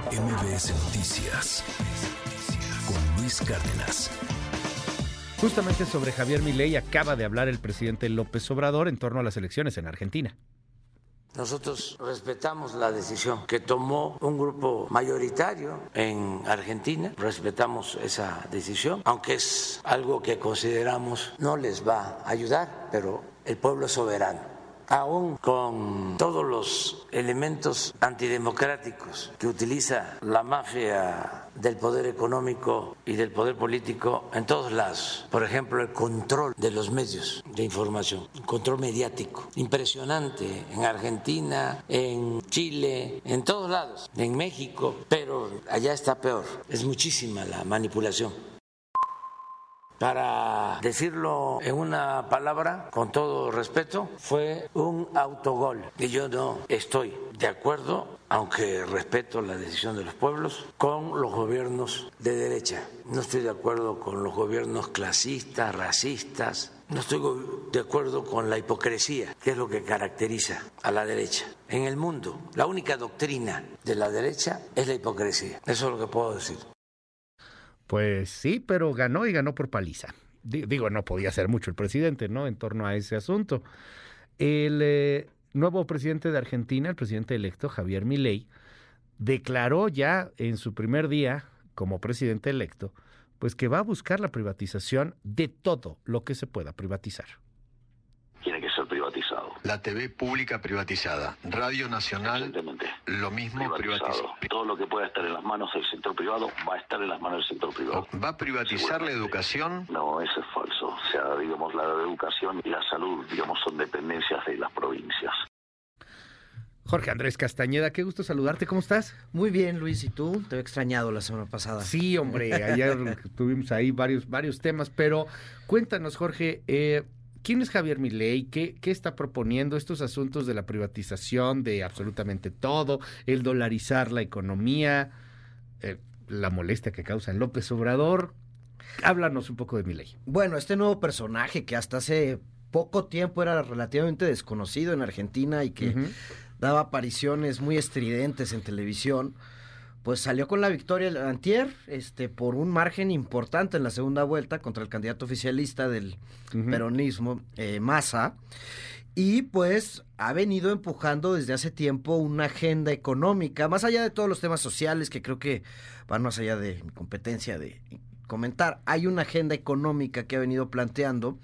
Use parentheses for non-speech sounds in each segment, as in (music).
MBS Noticias con Luis Cárdenas. Justamente sobre Javier Milei acaba de hablar el presidente López Obrador en torno a las elecciones en Argentina. Nosotros respetamos la decisión que tomó un grupo mayoritario en Argentina, respetamos esa decisión, aunque es algo que consideramos no les va a ayudar, pero el pueblo es soberano aún con todos los elementos antidemocráticos que utiliza la mafia del poder económico y del poder político en todos lados. Por ejemplo, el control de los medios de información, control mediático, impresionante en Argentina, en Chile, en todos lados, en México, pero allá está peor. Es muchísima la manipulación para decirlo en una palabra, con todo respeto, fue un autogol. Y yo no estoy de acuerdo, aunque respeto la decisión de los pueblos, con los gobiernos de derecha. No estoy de acuerdo con los gobiernos clasistas, racistas. No estoy de acuerdo con la hipocresía, que es lo que caracteriza a la derecha. En el mundo, la única doctrina de la derecha es la hipocresía. Eso es lo que puedo decir. Pues sí, pero ganó y ganó por paliza. Digo, no podía hacer mucho el presidente, ¿no? En torno a ese asunto. El eh, nuevo presidente de Argentina, el presidente electo, Javier Milei, declaró ya en su primer día como presidente electo, pues que va a buscar la privatización de todo lo que se pueda privatizar. La TV pública privatizada, Radio Nacional, lo mismo privatizado. Todo lo que pueda estar en las manos del sector privado va a estar en las manos del sector privado. ¿Va a privatizar la educación? No, eso es falso. O sea, digamos, la educación y la salud, digamos, son dependencias de las provincias. Jorge Andrés Castañeda, qué gusto saludarte, ¿cómo estás? Muy bien, Luis, ¿y tú? Te he extrañado la semana pasada. Sí, hombre, ayer (laughs) tuvimos ahí varios, varios temas, pero cuéntanos, Jorge, eh, ¿Quién es Javier Milei? ¿Qué, ¿Qué está proponiendo estos asuntos de la privatización de absolutamente todo, el dolarizar la economía, eh, la molestia que causa en López Obrador? Háblanos un poco de Milei. Bueno, este nuevo personaje que hasta hace poco tiempo era relativamente desconocido en Argentina y que daba apariciones muy estridentes en televisión, pues salió con la victoria el antier, este, por un margen importante en la segunda vuelta contra el candidato oficialista del peronismo, eh, Massa. Y pues ha venido empujando desde hace tiempo una agenda económica, más allá de todos los temas sociales que creo que van más allá de mi competencia de comentar. Hay una agenda económica que ha venido planteando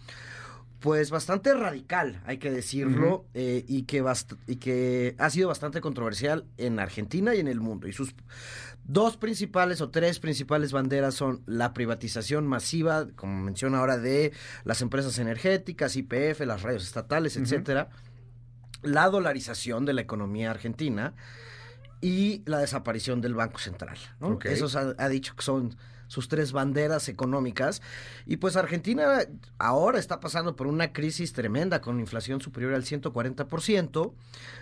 pues bastante radical, hay que decirlo, eh, y, que y que ha sido bastante controversial en Argentina y en el mundo. Y sus dos principales o tres principales banderas son la privatización masiva, como menciona ahora, de las empresas energéticas, IPF, las radios estatales, etcétera, la dolarización de la economía argentina y la desaparición del Banco Central. Eso ha dicho que son sus tres banderas económicas. Y pues Argentina ahora está pasando por una crisis tremenda con inflación superior al 140%,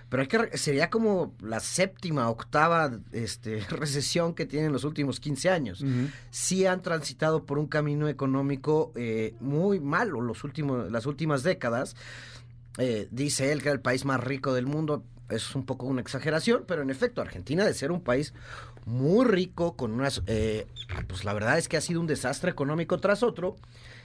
pero hay que, sería como la séptima, octava este, (laughs) recesión que tienen los últimos 15 años. Sí han transitado por un camino económico eh, muy malo los últimos, las últimas décadas. Eh, dice él que era el país más rico del mundo, es un poco una exageración, pero en efecto, Argentina de ser un país muy rico, con unas... Eh, pues la verdad es que ha sido un desastre económico tras otro.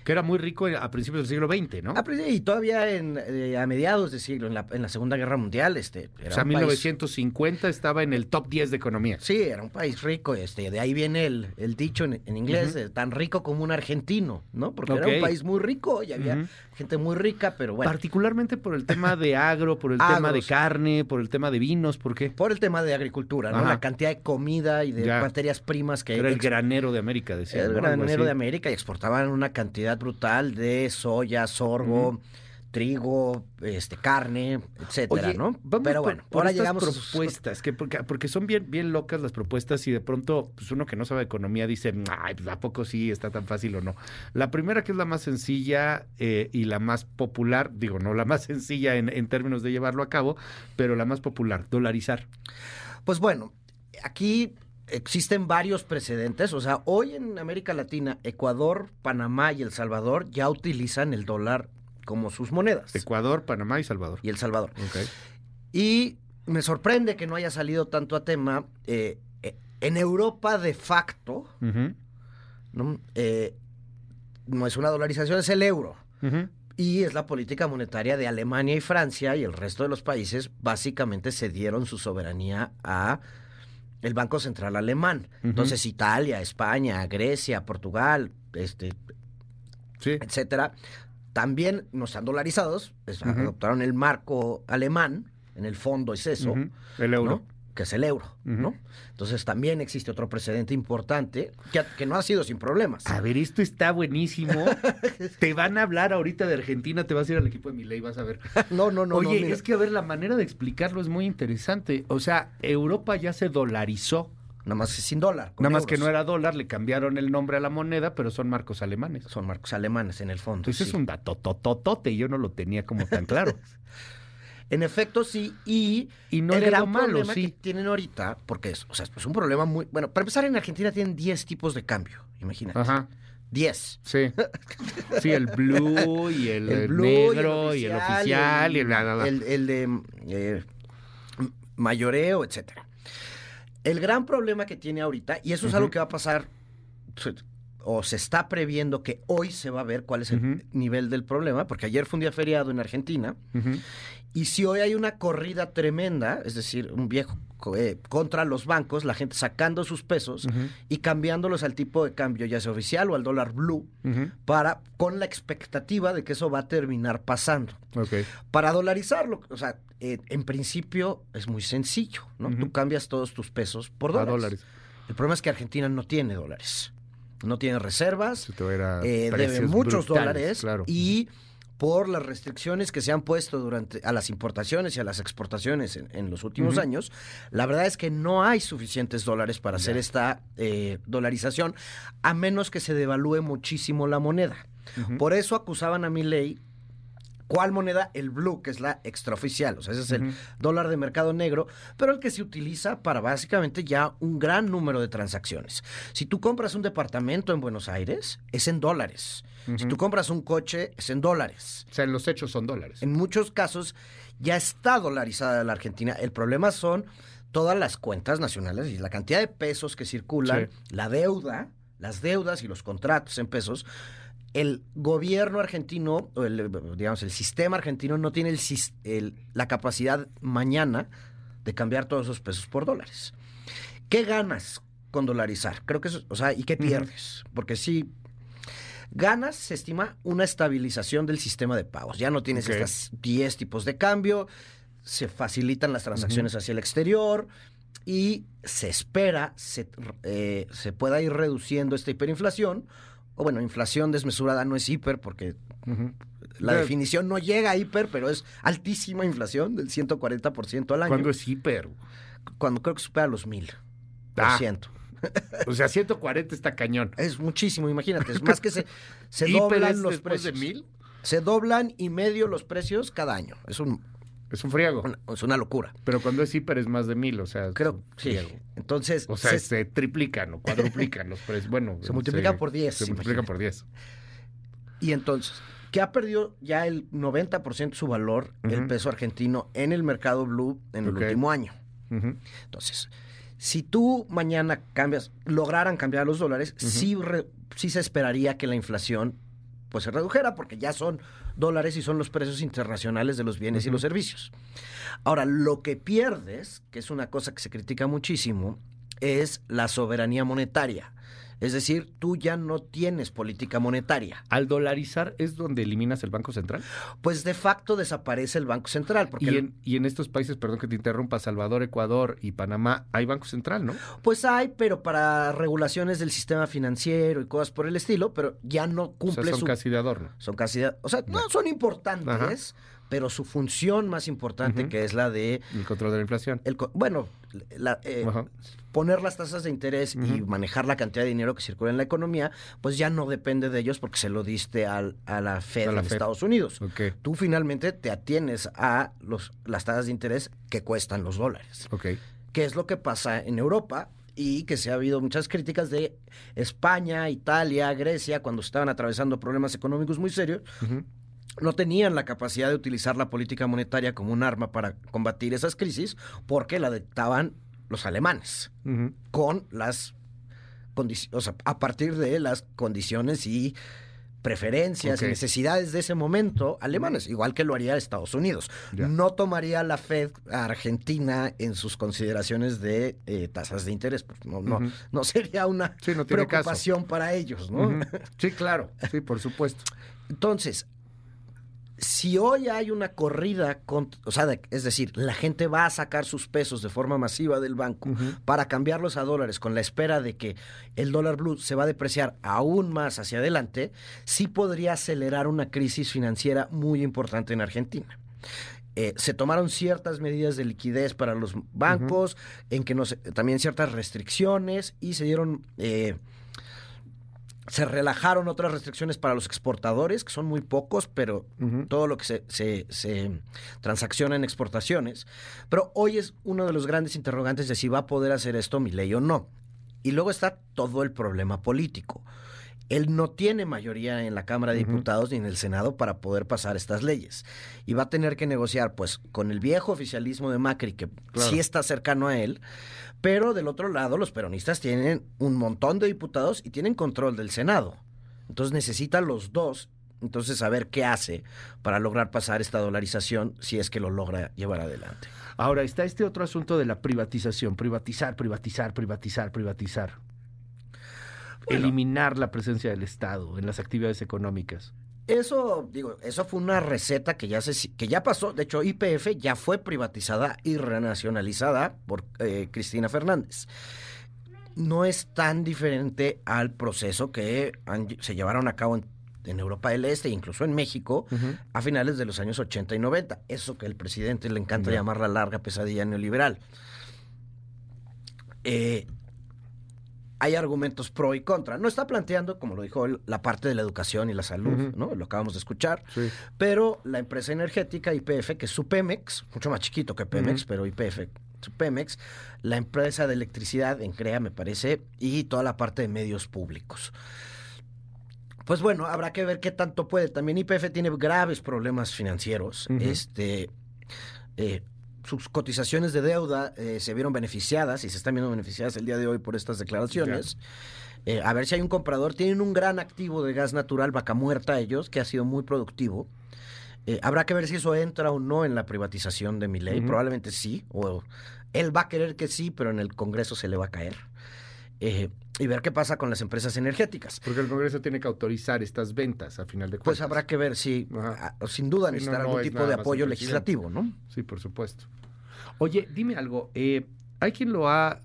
Que era muy rico a principios del siglo XX, ¿no? y todavía en, eh, a mediados del siglo, en la, en la, Segunda Guerra Mundial. Este, o sea, 1950 estaba en el top 10 de economía. Sí, era un país rico. Este, de ahí viene el, el dicho en, inglés, tan rico como un argentino, ¿no? Porque era un país muy rico y había gente muy rica, pero bueno. Particularmente por el tema de agro, por el (laughs) tema de carne, por el tema de vinos, ¿por qué? Por el tema de agricultura, ¿no? La cantidad de comida y de materias primas que... Era el granero de América, decía. El granero de América y exportaban una cantidad brutal de soya, sorgo, trigo, este, carne, etcétera, ¿no? Pero bueno, ahora llegamos propuestas, que porque, porque son bien, bien locas las propuestas y de pronto, pues uno que no sabe economía dice, ay, pues a poco sí está tan fácil o no. La primera que es la más sencilla eh, y la más popular, digo, no la más (laughs) sencilla en, en términos de llevarlo a cabo, pero la más popular, dolarizar. Pues bueno, aquí existen varios precedentes. O sea, hoy en América Latina, Ecuador, Panamá y El Salvador ya utilizan el dólar como sus monedas. Ecuador, Panamá y Salvador. Y El Salvador. Y me sorprende que no haya salido tanto a tema. Eh, eh, En Europa, de facto. Eh, no es una dolarización, es el euro. Y es la política monetaria de Alemania y Francia y el resto de los países básicamente cedieron su soberanía a el Banco Central Alemán. Entonces Italia, España, Grecia, Portugal, este, Sí. etcétera, también no están dolarizados, adoptaron el marco alemán, en el fondo es eso, El euro. ¿no? Que es el euro, ¿no? Entonces también existe otro precedente importante que, que no ha sido sin problemas. A ver, esto está buenísimo. (laughs) te van a hablar ahorita de Argentina, te vas a ir al equipo de Milei, vas a ver. (laughs) No, no, no. Oye, no, es que a ver, la manera de explicarlo es muy interesante. O sea, Europa ya se dolarizó. Nada más es sin dólar. Nada más que no era dólar, le cambiaron el nombre a la moneda, pero son marcos alemanes. Son marcos alemanes en el fondo. Entonces sí. es un dato tototote y yo no lo tenía como tan claro. (laughs) En efecto, sí. Y, Y no el gran veo malo, problema sí. que tienen ahorita, porque es, o sea, es un problema muy. Bueno, para empezar, en Argentina tienen 10 tipos de cambio. Imagínate. Ajá. 10. Sí. Sí, el blue y el, El blue negro y el oficial y el, el- de eh, mayoreo, etcétera. El gran problema que tiene ahorita, y eso es algo que va a pasar, o se está previendo que hoy se va a ver cuál es el nivel del problema, porque ayer fue un día feriado en Argentina, Ujú. Y si hoy hay una corrida tremenda, es decir, un viejo eh, contra los bancos, la gente sacando sus pesos y cambiándolos al tipo de cambio, ya sea oficial o al dólar blue, para con la expectativa de que eso va a terminar pasando. Para dolarizarlo, o sea, eh, en principio es muy sencillo, ¿no? Tú cambias todos tus pesos por dólares. dólares. El problema es que Argentina no tiene dólares, no tiene reservas, eh, debe muchos brutales, dólares Claro. y por las restricciones que se han puesto durante a las importaciones y a las exportaciones en, en los últimos años, la verdad es que no hay suficientes dólares para hacer esta eh, dolarización, a menos que se devalúe muchísimo la moneda. Por eso acusaban a mi ley. ¿Cuál moneda? El blue, que es la extraoficial. O sea, ese es el dólar de mercado negro, pero el que se utiliza para básicamente ya un gran número de transacciones. Si tú compras un departamento en Buenos Aires, es en dólares. Si tú compras un coche, es en dólares. O sea, en los hechos son dólares. En muchos casos ya está dolarizada la Argentina. El problema son todas las cuentas nacionales y la cantidad de pesos que circulan, la deuda, las deudas y los contratos en pesos. El gobierno argentino, o el, digamos, el sistema argentino no tiene el, sis- el- la capacidad mañana de cambiar todos esos pesos por dólares. ¿Qué ganas con dolarizar? Creo que eso, o sea, ¿y qué pierdes? Porque si ganas, se estima una estabilización del sistema de pagos. Ya no tienes Ok. estos 10 tipos de cambio, se facilitan las transacciones hacia el exterior y se espera se, eh, se pueda ir reduciendo esta hiperinflación. O bueno, inflación desmesurada no es hiper porque la definición no llega a hiper, pero es altísima inflación del 140% al año. ¿Cuándo es hiper? Cuando creo que supera los 1000%. Ah. O sea, 140 está cañón. Es muchísimo, imagínate. Es más que se, (laughs) se ¿Hiper doblan los precios. de mil? Se doblan y medio los precios cada año. Es, un, Es un friego. una, es una locura. Pero cuando es hiper es más de mil, o sea. Creo, sí. friego. Entonces, O sea, se, se triplican o cuadruplican los precios. Bueno, Se multiplican por 10, Se multiplican por 10. y entonces, que ha perdido ya el 90% su valor el peso argentino en el mercado blue en el último año. Entonces, si tú mañana cambias, lograran cambiar los dólares, sí, re- sí se esperaría que la inflación pues se redujera porque ya son dólares y son los precios internacionales de los bienes y los servicios. Ahora, lo que pierdes, que es una cosa que se critica muchísimo, es la soberanía monetaria. Es decir, tú ya no tienes política monetaria. Al dolarizar es donde eliminas el Banco Central. Pues de facto desaparece el Banco Central. Porque Y en, y en estos países, perdón que te interrumpa, Salvador, Ecuador y Panamá, hay Banco Central, ¿no? Pues hay, pero para regulaciones del sistema financiero y cosas por el estilo, pero ya no O sea, cumple son su... casi de adorno. Son casi... O sea, no, son importantes, pero su función más importante, que es la de... El control de la inflación. El, bueno, la, eh, poner las tasas de interés y manejar la cantidad de dinero que circula en la economía, pues ya no depende de ellos porque se lo diste al, a la Fed A la en Fed. Estados Unidos. Ok, Tú finalmente te atienes a los, las tasas de interés que cuestan los dólares. ok. que es lo que pasa en Europa y que se ha habido muchas críticas de España, Italia, Grecia, cuando estaban atravesando problemas económicos muy serios. No tenían la capacidad de utilizar la política monetaria como un arma para combatir esas crisis porque la dictaban los alemanes, con las condiciones, o sea, a partir de las condiciones y preferencias y necesidades de ese momento alemanes, igual que lo haría Estados Unidos. No tomaría la Fed a Argentina en sus consideraciones de eh, tasas de interés, pues no, no, no sería una preocupación para ellos, ¿no? Sí, (laughs) claro, sí, por supuesto. Entonces, si hoy hay una corrida, o sea, es decir, la gente va a sacar sus pesos de forma masiva del banco para cambiarlos a dólares con la espera de que el dólar blue se va a depreciar aún más hacia adelante, sí podría acelerar una crisis financiera muy importante en Argentina. Eh, se tomaron ciertas medidas de liquidez para los bancos, en que no también ciertas restricciones y se dieron eh, se relajaron otras restricciones para los exportadores, que son muy pocos, pero todo lo que se, se, transacciona en exportaciones. Pero hoy es uno de los grandes interrogantes de si va a poder hacer esto mi ley o no. Y luego está todo el problema político. Él no tiene mayoría en la Cámara de Diputados ni en el Senado para poder pasar estas leyes. Y va a tener que negociar, pues, con el viejo oficialismo de Macri, que sí está cercano a él, pero del otro lado, los peronistas tienen un montón de diputados y tienen control del Senado. Entonces necesitan los dos, entonces saber qué hace para lograr pasar esta dolarización si es que lo logra llevar adelante. Ahora está este otro asunto de la privatización, privatizar, privatizar, privatizar, privatizar. Eliminar la presencia del Estado en las actividades económicas. Eso, digo, eso fue una receta que ya se, que ya pasó. De hecho, IPF ya fue privatizada y renacionalizada por eh, Cristina Fernández. No es tan diferente al proceso que se llevaron a cabo en, Europa del Este, incluso en México, a finales de los años 80 y 90. Eso que al presidente le encanta llamar la larga pesadilla neoliberal. Eh, hay argumentos pro y contra. No está planteando, como lo dijo él, la parte de la educación y la salud, ¿no? Lo acabamos de escuchar. Pero la empresa energética IPF, que es su Pemex, mucho más chiquito que Pemex, pero IPF, su Pemex, la empresa de electricidad en CREA, me parece, y toda la parte de medios públicos. Pues bueno, habrá que ver qué tanto puede. También IPF tiene graves problemas financieros. Este. Eh, sus cotizaciones de deuda eh, se vieron beneficiadas y se están viendo beneficiadas el día de hoy por estas declaraciones. Eh, a ver si hay un comprador. Tienen un gran activo de gas natural, vaca muerta ellos, que ha sido muy productivo. Eh, habrá que ver si eso entra o no en la privatización de mi ley. Probablemente sí. O él va a querer que sí, pero en el Congreso se le va a caer. Y ver qué pasa con las empresas energéticas. Porque el Congreso tiene que autorizar estas ventas a final de pues cuentas. Pues habrá que ver si, sin duda, necesitará algún tipo de apoyo legislativo, ¿no? Sí, por supuesto. Oye, dime algo. Eh, hay quien lo ha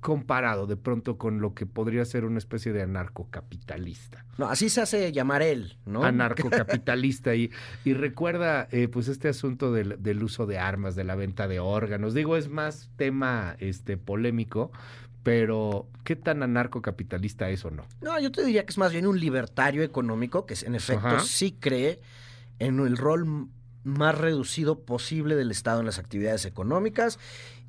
comparado de pronto con lo que podría ser una especie de anarcocapitalista. No, así se hace llamar él, ¿no? Anarcocapitalista. (laughs) y, y recuerda, eh, pues, este asunto del, del, uso de armas, de la venta de órganos. Digo, es más tema este, polémico, pero ¿qué tan anarcocapitalista es o no? No, yo te diría que es más bien un libertario económico que en efecto sí cree en el rol más reducido posible del Estado en las actividades económicas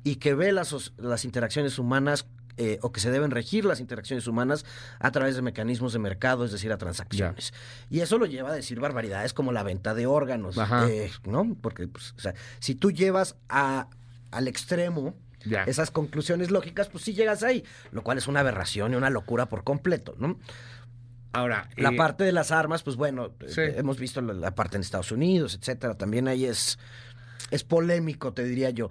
y que ve las, las interacciones humanas eh, o que se deben regir las interacciones humanas a través de mecanismos de mercado, es decir, a transacciones. Y eso lo lleva a decir barbaridades como la venta de órganos, eh, ¿no? Porque, pues, o sea, si tú llevas a, al extremo esas conclusiones lógicas, pues sí llegas ahí, lo cual es una aberración y una locura por completo, ¿no? Ahora, la eh, parte de las armas, pues bueno, eh, hemos visto la, parte en Estados Unidos, etcétera. También ahí es, es polémico, te diría yo.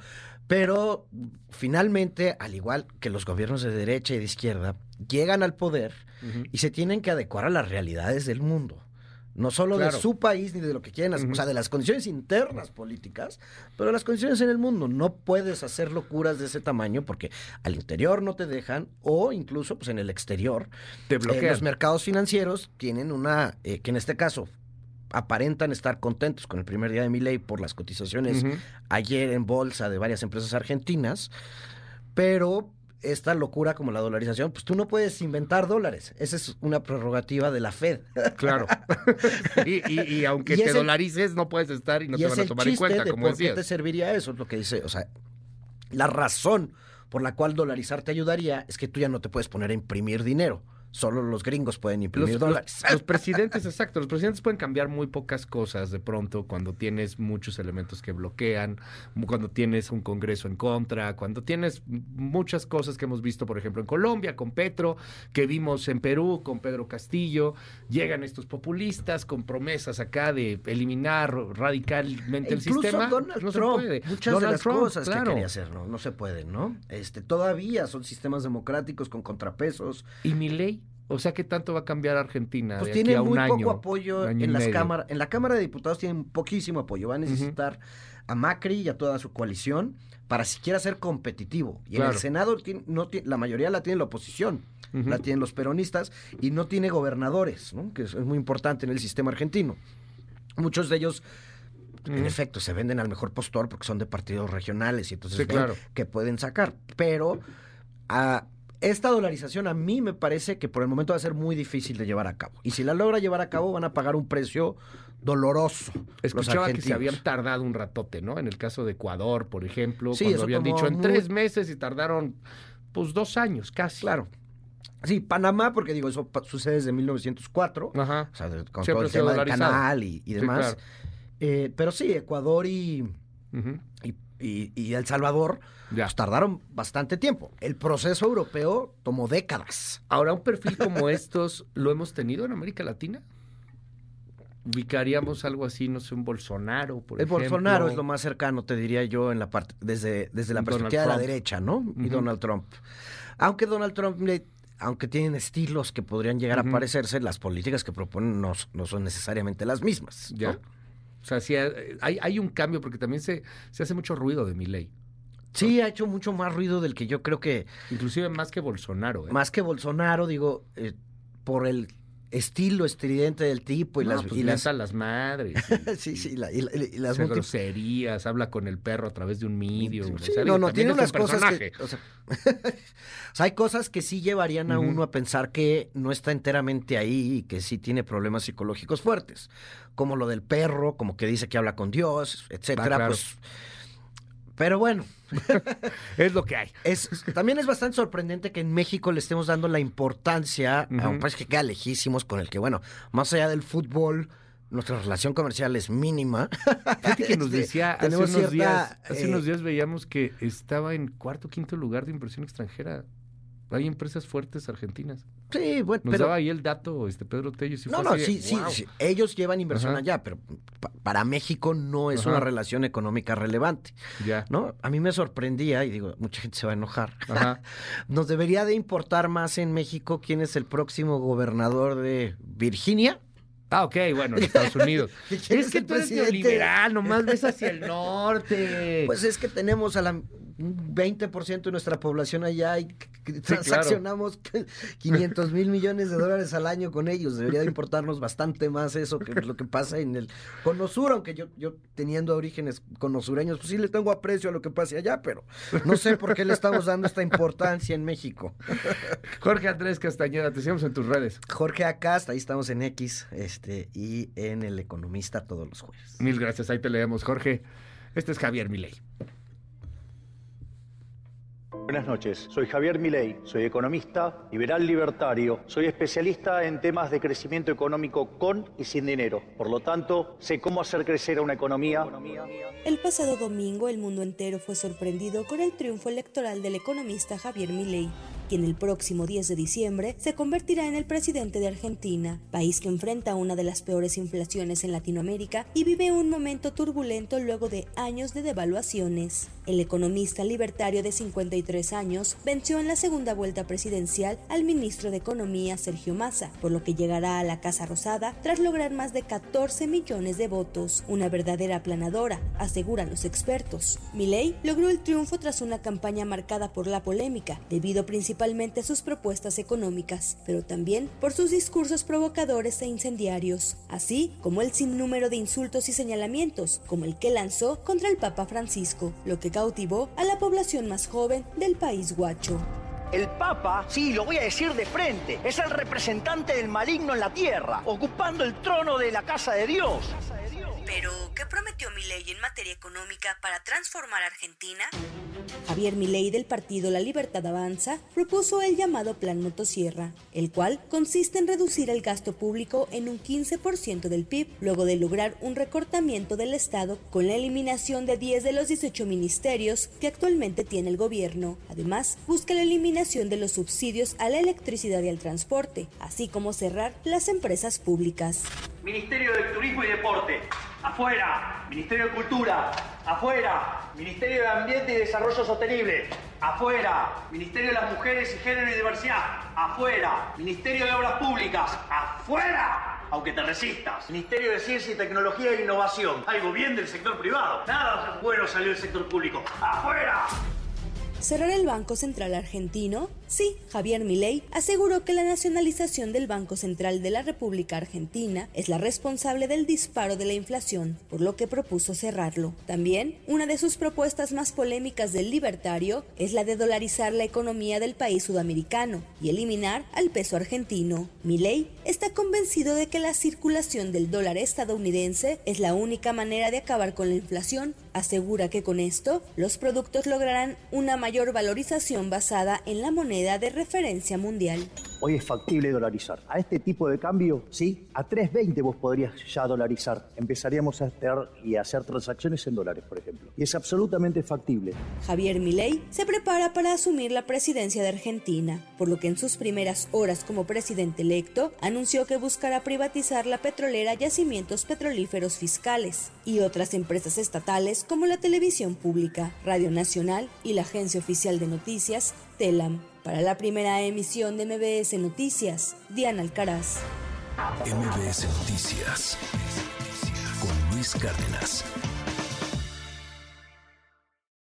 Pero finalmente, al igual que los gobiernos de derecha y de izquierda, llegan al poder y se tienen que adecuar a las realidades del mundo no solo de su país ni de lo que quieren, o sea, de las condiciones internas políticas, pero las condiciones en el mundo. No puedes hacer locuras de ese tamaño porque al interior no te dejan o incluso pues en el exterior te bloquean. los mercados financieros tienen una, eh, que en este caso aparentan estar contentos con el primer día de mi ley por las cotizaciones ayer en bolsa de varias empresas argentinas, pero esta locura como la dolarización, pues tú no puedes inventar dólares. Esa es una prerrogativa de la Fed. (laughs) Claro. y, aunque te dolarices, no puedes estar y no te van a tomar en cuenta, como ¿Por qué te serviría eso? Es lo que dice. O sea, la razón por la cual dolarizar te ayudaría es que tú ya no te puedes poner a imprimir dinero. Solo los gringos pueden imprimir Los, dólares. los- los presidentes, exacto, los presidentes pueden cambiar muy pocas cosas de pronto cuando tienes muchos elementos que bloquean, cuando tienes un Congreso en contra, cuando tienes muchas cosas que hemos visto, por ejemplo, en Colombia con Petro, que vimos en Perú con Pedro Castillo, llegan estos populistas con promesas acá de eliminar radicalmente el Incluso sistema. Donald no Trump, se puede. muchas de las Trump, cosas claro. que quería hacer, ¿no? No se pueden, ¿no? Este, todavía son sistemas democráticos con contrapesos. ¿Y mi ley? O sea, ¿qué tanto va a cambiar Argentina? Pues de aquí tiene a un muy año, poco apoyo año en las cámaras. En la Cámara de Diputados tienen poquísimo apoyo. Va a necesitar a Macri y a toda su coalición para siquiera ser competitivo. Y en el Senado tiene- no tiene- la mayoría la tiene la oposición, la tienen los peronistas y no tiene gobernadores, ¿no? que es, es muy importante en el sistema argentino. Muchos de ellos, en efecto, se venden al mejor postor porque son de partidos regionales y entonces Sí, ven claro. que pueden sacar. Pero a esta dolarización a mí me parece que por el momento va a ser muy difícil de llevar a cabo. Y si la logra llevar a cabo, van a pagar un precio doloroso. Escuchaba que se habían tardado un ratote, ¿no? En el caso de Ecuador, por ejemplo, Sí, cuando habían dicho en muy- tres meses y tardaron, pues, dos años casi. Claro. Sí, Panamá, porque digo, eso sucede desde 1904. Ajá. O sea, con Siempre todo el tema del canal y, y Sí, demás. claro. Eh, pero sí, Ecuador y, Ujú. y, y- y El Salvador Ya. pues, tardaron bastante tiempo. El proceso europeo tomó décadas. Ahora, un perfil como (laughs) estos, ¿lo hemos tenido en América Latina? ¿Ubicaríamos algo así, no sé, un Bolsonaro, por el ejemplo? Bolsonaro es lo más cercano, te diría yo, en la parte, desde, desde la Donald perspectiva de la Trump. derecha, ¿no? Y. Donald Trump. Aunque Donald Trump, le- aunque tienen estilos que podrían llegar a parecerse, las políticas que proponen no, no son necesariamente las mismas. ¿no? Ya. O sea, sí, eh, hay, hay un cambio porque también se, se hace mucho ruido de mi ley. Sí, ha hecho mucho más ruido del que yo creo que, Inclusive más que Bolsonaro. ¿eh? más que Bolsonaro, digo, eh, por el estilo estridente del tipo y No, las... pues y las a las madres. (laughs) sí, sí, la- y, la- y las multi- groserías, habla con el perro a través de un medio. Sí, o sea, no, no, tiene es un unas cosas que, personaje. o sea, (laughs) o sea, hay cosas que sí llevarían a uno a pensar que no está enteramente ahí y que sí tiene problemas psicológicos fuertes, como lo del perro, como que dice que habla con Dios, etcétera, Ah, claro. pues pero bueno, (laughs) Es lo que hay. es, también es bastante sorprendente que en México le estemos dando la importancia a un país que queda lejísimos con el que, bueno, más allá del fútbol, nuestra relación comercial es mínima. (laughs) Fíjate que nos Este, decía hace unos, cierta, días, hace eh, unos días veíamos que estaba en cuarto quinto lugar de inversión extranjera. Hay empresas fuertes argentinas. Sí, bueno, Nos pero daba ahí el dato este Pedro Tello. sí No, fue no, así sí, sí, "Wow". sí, ellos llevan inversión Ajá. allá, pero pa- para México no es Ajá. una relación económica relevante, Ya. ¿no? A mí me sorprendía, y digo, mucha gente se va a enojar, Ajá. (laughs) nos debería de importar más en México quién es el próximo gobernador de Virginia. Ah, ok, bueno, en Estados Unidos. ¿Y (laughs) quién es que tú eres neoliberal, nomás ves hacia el norte. Pues es que tenemos a la 20% de nuestra población allá y transaccionamos (laughs) 500 mil millones de dólares al año con ellos. Debería de importarnos bastante más eso que lo que pasa en el Cono Sur, aunque yo, yo teniendo orígenes conosureños, pues sí le tengo aprecio a lo que pase allá, pero no sé por qué le estamos dando esta importancia en México. Jorge Andrés Castañeda, te seguimos en tus redes. Jorge Acast, ahí estamos en X este, y en El Economista todos los jueves. Mil gracias, ahí te leemos, Jorge. Este es Javier Milei. Buenas noches, soy Javier Milei, soy economista, liberal libertario, soy especialista en temas de crecimiento económico con y sin dinero. Por lo tanto, sé cómo hacer crecer a una economía. El pasado domingo el mundo entero fue sorprendido con el triunfo electoral del economista Javier Milei, quien el próximo 10 de diciembre se convertirá en el presidente de Argentina, país que enfrenta una de las peores inflaciones en Latinoamérica y vive un momento turbulento luego de años de devaluaciones. El economista libertario de 53 años venció en la segunda vuelta presidencial al ministro de Economía Sergio Massa, por lo que llegará a la Casa Rosada tras lograr más de 14 millones de votos, una verdadera aplanadora, aseguran los expertos. Milei logró el triunfo tras una campaña marcada por la polémica, debido principalmente a sus propuestas económicas, pero también por sus discursos provocadores e incendiarios, así como el sinnúmero de insultos y señalamientos, como el que lanzó contra el Papa Francisco, lo que cautivó a la población más joven del país guacho. El Papa, sí, lo voy a decir de frente, es el representante del maligno en la tierra, ocupando el trono de la casa de Dios. Pero, ¿qué prometió Milei en materia económica para transformar Argentina? Javier Milei del partido La Libertad Avanza propuso el llamado Plan Motosierra, el cual consiste en reducir el gasto público en un 15% del PIB, luego de lograr un recortamiento del Estado con la eliminación de 10 de los 18 ministerios que actualmente tiene el gobierno. Además, busca la eliminación de los subsidios a la electricidad y al transporte, así como cerrar las empresas públicas. Ministerio de Turismo y Deporte, afuera. Ministerio de Cultura, afuera. Ministerio de Ambiente y Desarrollo Sostenible, afuera. Ministerio de las Mujeres y Género y Diversidad, afuera. Ministerio de Obras Públicas, afuera. Aunque te resistas. Ministerio de Ciencia y Tecnología e Innovación. Algo bien del sector privado. Nada bueno salió del sector público. ¡Afuera! ¿Cerrar el Banco Central argentino? Sí, Javier Milei aseguró que la nacionalización del Banco Central de la República Argentina es la responsable del disparo de la inflación, por lo que propuso cerrarlo. También, una de sus propuestas más polémicas del libertario es la de dolarizar la economía del país sudamericano y eliminar al peso argentino. Milei está convencido de que la circulación del dólar estadounidense es la única manera de acabar con la inflación. Asegura que con esto los productos lograrán una mayor valorización basada en la moneda de referencia mundial. Hoy es factible dolarizar. A este tipo de cambio, sí, a 3.20 vos podrías ya dolarizar. Empezaríamos a hacer y a hacer transacciones en dólares, por ejemplo. Y es absolutamente factible. Javier Milei se prepara para asumir la presidencia de Argentina, por lo que en sus primeras horas como presidente electo anunció que buscará privatizar la petrolera Yacimientos Petrolíferos Fiscales y otras empresas estatales como la televisión pública, Radio Nacional y la agencia oficial de noticias, TELAM. Para la primera emisión de MBS Noticias, Diana Alcaraz. MBS Noticias con Luis Cárdenas.